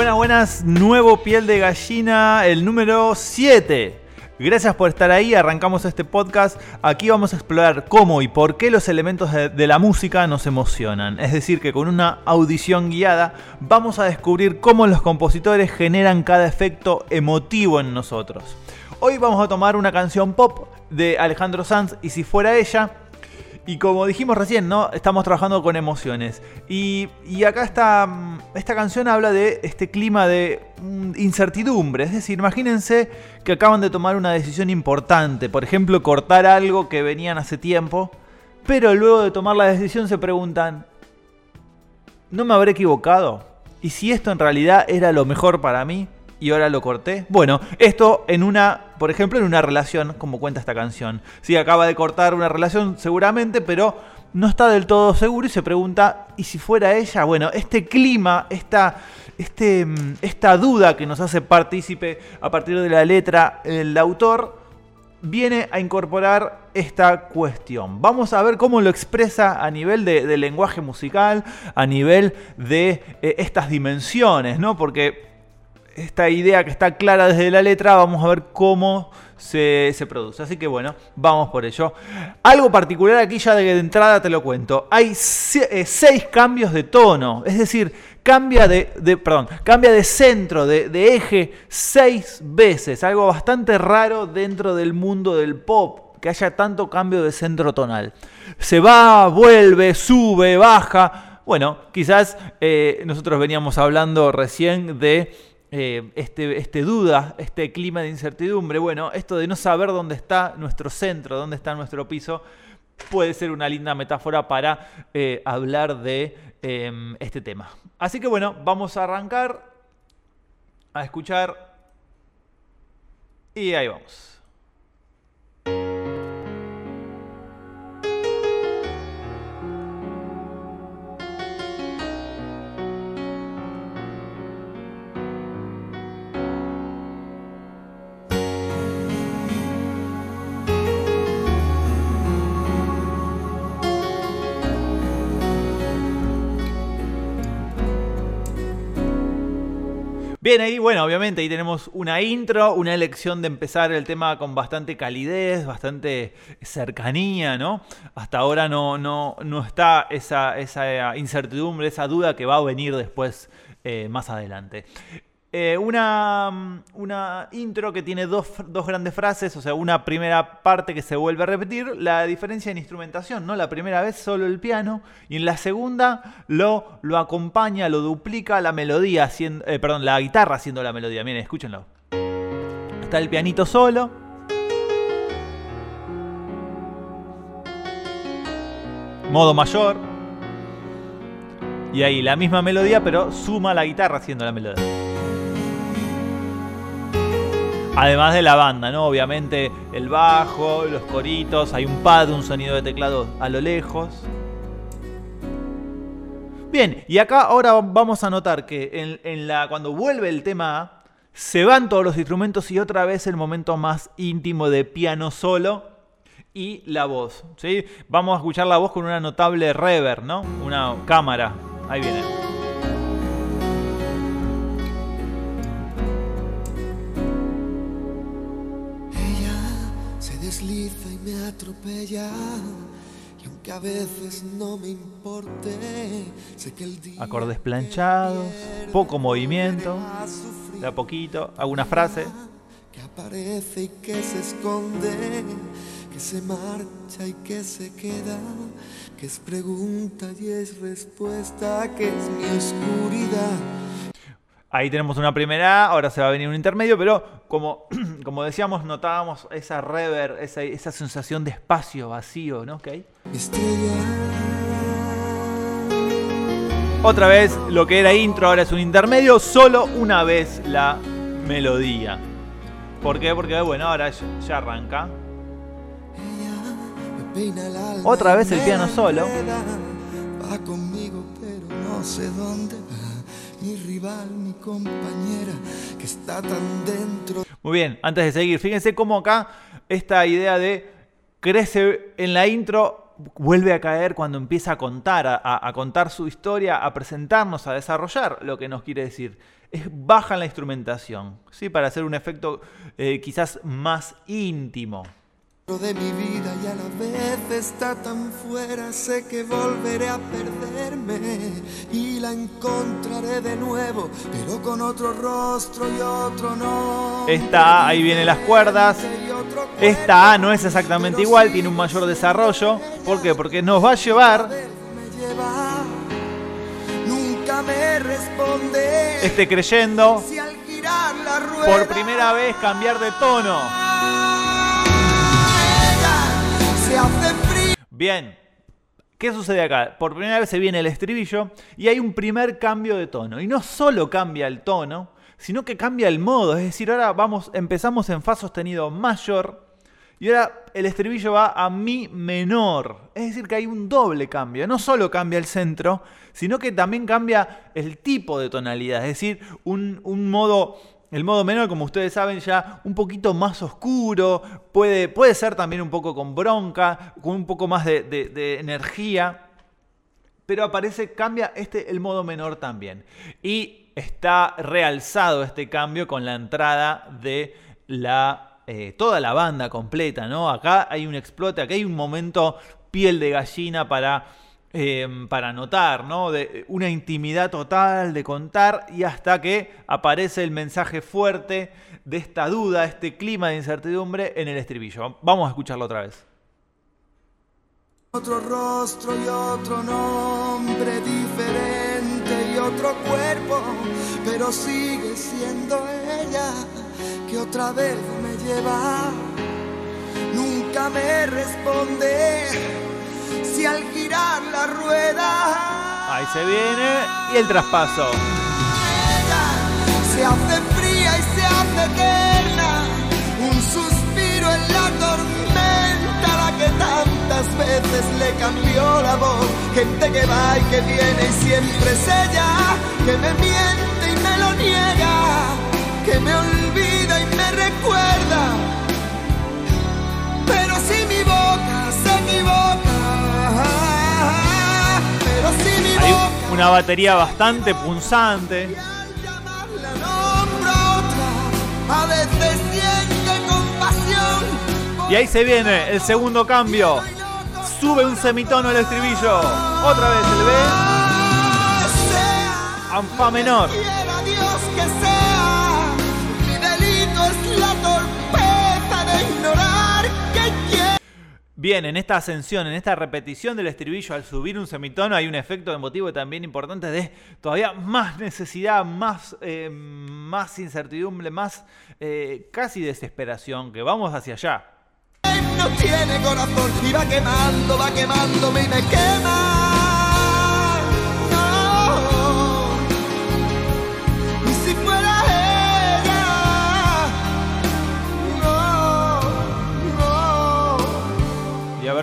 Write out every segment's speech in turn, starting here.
Buenas, buenas, nuevo piel de gallina, el número 7. Gracias por estar ahí, arrancamos este podcast. Aquí vamos a explorar cómo y por qué los elementos de, de, la música nos emocionan. Es decir, que con una audición guiada vamos a descubrir cómo los compositores generan cada efecto emotivo en nosotros. Hoy vamos a tomar una canción pop de Alejandro Sanz y si fuera ella, y como dijimos recién, ¿no? Estamos trabajando con emociones. Y, acá está, esta canción habla de este clima de mm, incertidumbre. Es decir, imagínense que acaban de tomar una decisión importante. Por ejemplo, cortar algo que venían hace tiempo. Pero luego de tomar la decisión se preguntan, ¿no me habré equivocado? ¿Y si esto en realidad era lo mejor para mí? y ahora lo corté. Bueno, esto en una, por ejemplo, en una relación, como cuenta esta canción. Sí, acaba de cortar una relación seguramente, pero no está del todo seguro y se pregunta, ¿y si fuera ella? Bueno, este clima, esta, este, mm, esta duda que nos hace partícipe a partir de la letra el autor, viene a incorporar esta cuestión. Vamos a ver cómo lo expresa a nivel de, lenguaje musical, a nivel de eh, estas dimensiones, ¿no? Porque esta idea que está clara desde la letra, vamos a ver cómo se, produce. Así que bueno, vamos por ello. Algo particular aquí ya de, entrada te lo cuento. Hay eh, seis cambios de tono, es decir, cambia de, perdón, cambia de centro, de, eje seis veces. Algo bastante raro dentro del mundo del pop que haya tanto cambio de centro tonal. Se va, vuelve, sube, baja. Bueno, quizás eh, nosotros veníamos hablando recién de eh, este, este, duda, este clima de incertidumbre, bueno, esto de no saber dónde está nuestro centro, dónde está nuestro piso, puede ser una linda metáfora para eh, hablar de em, este tema. Así que bueno, vamos a arrancar a escuchar y ahí vamos. Bien, ahí, bueno, obviamente ahí tenemos una intro, una elección de empezar el tema con bastante calidez, bastante cercanía, ¿no? Hasta ahora no, no, no está esa, esa incertidumbre, esa duda que va a venir después eh, más adelante. Eh, una, una, intro que tiene dos, grandes frases, o sea, una primera parte que se vuelve a repetir, la diferencia en instrumentación, ¿no? La primera vez solo el piano y en la segunda lo, lo acompaña, lo duplica la melodía, haciendo, eh, perdón, la guitarra haciendo la melodía. Miren, escúchenlo. Está el pianito solo. Modo mayor. Y ahí la misma melodía, pero suma la guitarra haciendo la melodía. Además de la banda, ¿no? Obviamente el bajo, los coritos, hay un pad, un sonido de teclado a lo lejos. Bien, y acá ahora vamos a notar que cuando vuelve el tema A, se van todos los instrumentos y otra vez el momento más íntimo de piano solo y la voz. ¿sí? Vamos a escuchar la voz con una notable reverb, ¿no? Una cámara. Ahí viene. Atropella. Y aunque a veces no me importe, sé que el día Acordes planchados, poco movimiento, de a poquito, alguna frase. Que aparece y que se esconde, que se marcha y que se queda, que es pregunta y es respuesta, que es mi oscuridad Ahí tenemos una primera ahora se va a venir un intermedio, pero como, como decíamos, notábamos esa rever, esa, esa sensación de espacio vacío, ¿no? ¿Okay? Otra vez, lo que era intro ahora es un intermedio, solo una vez la melodía. ¿Por qué? Porque, bueno, ahora ya arranca. Otra vez el piano solo. Va conmigo, pero no sé dónde mi rival, mi compañera, que está tan dentro. Muy bien, antes de seguir, fíjense cómo acá esta idea de crece en la intro vuelve a caer cuando empieza a contar, a, contar su historia, a presentarnos, a desarrollar lo que nos quiere decir. es baja la instrumentación, ¿sí? para hacer un efecto eh, quizás más íntimo. De mi vida y a la vez está tan fuera, sé que volveré a perderme y la encontraré de nuevo, pero con otro rostro y otro no. Esta ahí vienen las cuerdas. Esta A no es exactamente igual, tiene un mayor desarrollo. ¿Por qué? Porque nos va a llevar me responde. Este creyendo. por primera vez cambiar de tono. Bien. ¿Qué sucede acá? Por primera vez se viene el estribillo y hay un primer cambio de tono. Y no solo cambia el tono, sino que cambia el modo. Es decir, ahora vamos, empezamos en fa sostenido mayor y ahora el estribillo va a mi menor. Es decir, que hay un doble cambio. No solo cambia el centro, sino que también cambia el tipo de tonalidad. Es decir, un, modo el modo menor, como ustedes saben, ya un poquito más oscuro, puede, puede ser también un poco con bronca, con un poco más de, energía, pero aparece, cambia este, el modo menor también. Y está realzado este cambio con la entrada de la eh, toda la banda completa, ¿no? Acá hay un explote, acá hay un momento piel de gallina para, em, para notar, ¿no? De una intimidad total de contar y hasta que aparece el mensaje fuerte de esta duda, este clima de incertidumbre en el estribillo. Vamos a escucharlo otra vez. Otro rostro y otro nombre diferente y otro cuerpo, pero sigue siendo ella que otra vez me lleva. Nunca me responde si al girar la rueda. Ahí se viene y el traspaso. se hace fría y se hace eterna. Un suspiro en la tormenta, la que tantas veces le cambió la voz. Gente que va y que viene y siempre es ella, que me miente y me lo niega que me olvida y me recuerda. Una batería bastante punzante. Y ahí se viene el segundo cambio. Sube un semitono el estribillo. Otra vez el B. A fa menor. Bien, en esta ascensión, en esta repetición del estribillo al subir un semitono hay un efecto emotivo también importante de todavía más necesidad, más, eh, más incertidumbre, más eh, casi desesperación, que vamos hacia allá. No tiene corazón y va quemando, va quemándome y me quema.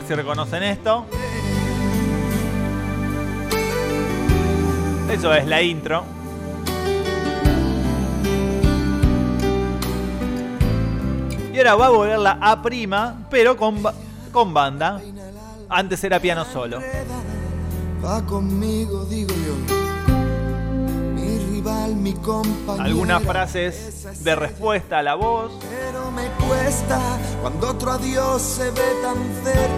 Si reconocen esto. Eso es la intro. Y ahora va a volver la A prima, pero con, con banda. Antes era piano solo. Va conmigo, digo yo mi Algunas frases de respuesta a la voz. Pero me cuesta cuando otro adiós se ve tan cerca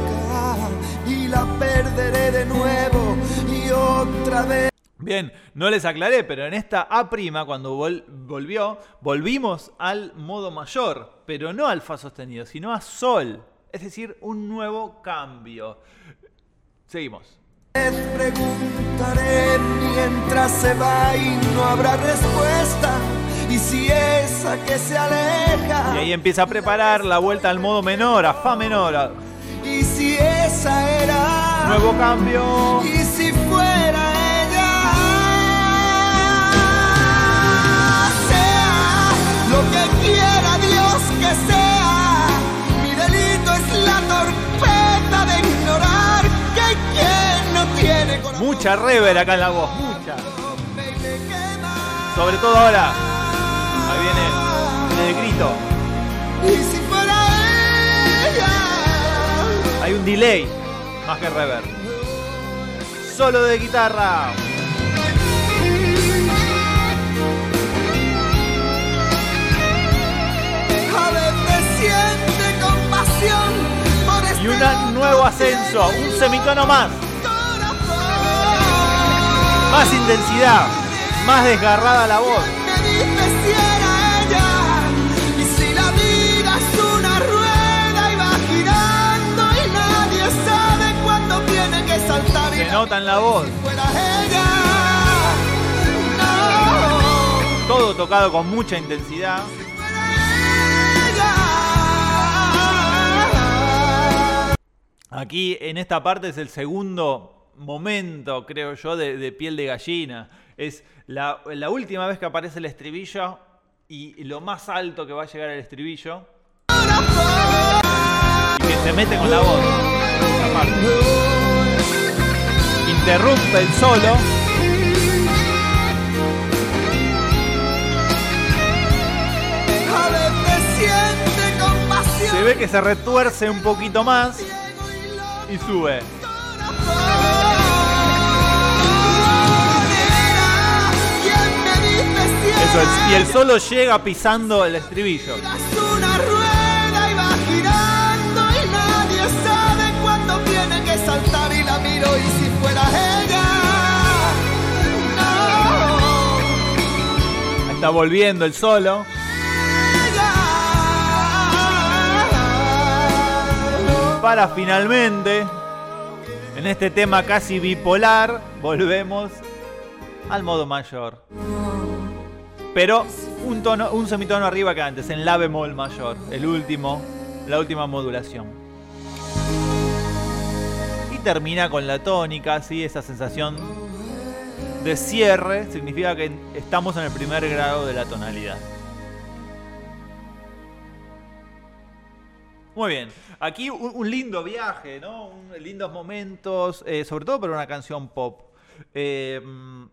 la perderé de nuevo y otra vez. Bien, no les aclaré, pero en esta A', cuando volvió, volvimos al modo mayor, pero no al Fa sostenido, sino a Sol. Es decir, un nuevo cambio. Seguimos. Preguntaré mientras se va y no habrá respuesta. Y si esa que se aleja. Y ahí empieza a preparar la vuelta al modo menor, a Fa menor. Y si esa era. Nuevo cambio. Y si fuera ella. Sea lo que quiera Dios que sea. Mi delito es la torpeza de ignorar que quiero. Mucha rever acá en la voz, mucha. Sobre todo ahora. Ahí viene el grito. Hay un delay, más que rever. Solo de guitarra. Y un nuevo ascenso, un semitono más. Más intensidad, más desgarrada la voz. Se nota en la voz. Todo tocado con mucha intensidad. Aquí en esta parte es el segundo momento, creo yo, de, piel de gallina. Es la, última vez que aparece el estribillo y lo más alto que va a llegar el estribillo. Y que se mete con la voz. Interrumpe el solo. Se ve que se retuerce un poquito más y sube. ¿Quién me dice si Eso es. Y el solo llega pisando el estribillo. Y va girando y nadie sabe cuándo tiene que saltar y la miro y Está volviendo el solo. Para finalmente, en este tema casi bipolar, volvemos al modo mayor. Pero un tono, un semitono arriba que antes, en la bemol mayor, el último, la última modulación. Y termina con la tónica, ¿sí? esa sensación de cierre, significa que estamos en el primer grado de la tonalidad. Muy bien, aquí un, lindo viaje, ¿no? Lindos momentos, eh, sobre todo para una canción pop. Eh, mm,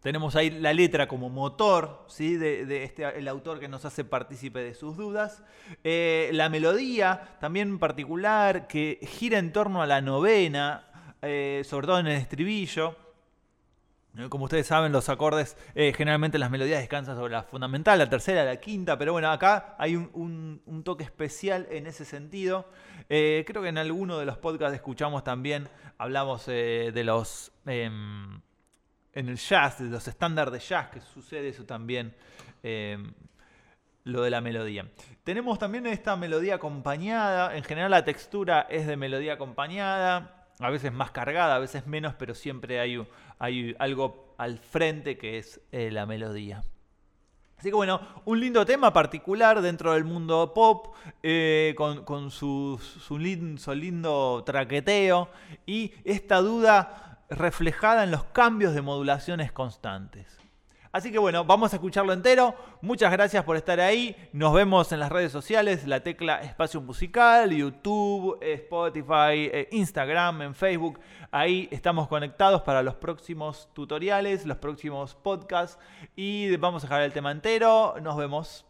tenemos ahí la letra como motor, ¿sí? De, este, el autor que nos hace partícipe de sus dudas. Eh, la melodía, también particular, que gira en torno a la novena, sobre todo en el estribillo. Como ustedes saben, los acordes, eh, generalmente las melodías descansan sobre la fundamental, la tercera, la quinta, pero bueno, acá hay un, un- un toque especial en ese sentido. Eh, creo que en alguno de los podcasts escuchamos también, hablamos eh, de los... em, en el jazz, de los estándares de jazz, que sucede eso también, em, lo de la melodía. Tenemos también esta melodía acompañada, en general la textura es de melodía acompañada, a veces más cargada, a veces menos, pero siempre hay, u- hay algo al frente que es eh, la melodía. Así que bueno, un lindo tema particular dentro del mundo pop, eh, con, su lindo traqueteo y esta duda reflejada en los cambios de modulaciones constantes. Así que bueno, vamos a escucharlo entero. Muchas gracias por estar ahí. Nos vemos en las redes sociales, la tecla Espacio Musical, YouTube, eh, Spotify, eh, Instagram, en Facebook. Ahí estamos conectados para los próximos tutoriales, los próximos podcasts. Y vamos a dejar el tema entero. Nos vemos.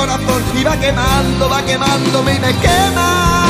corazón y va quemando, va quemándome y me quema.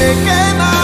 me quema.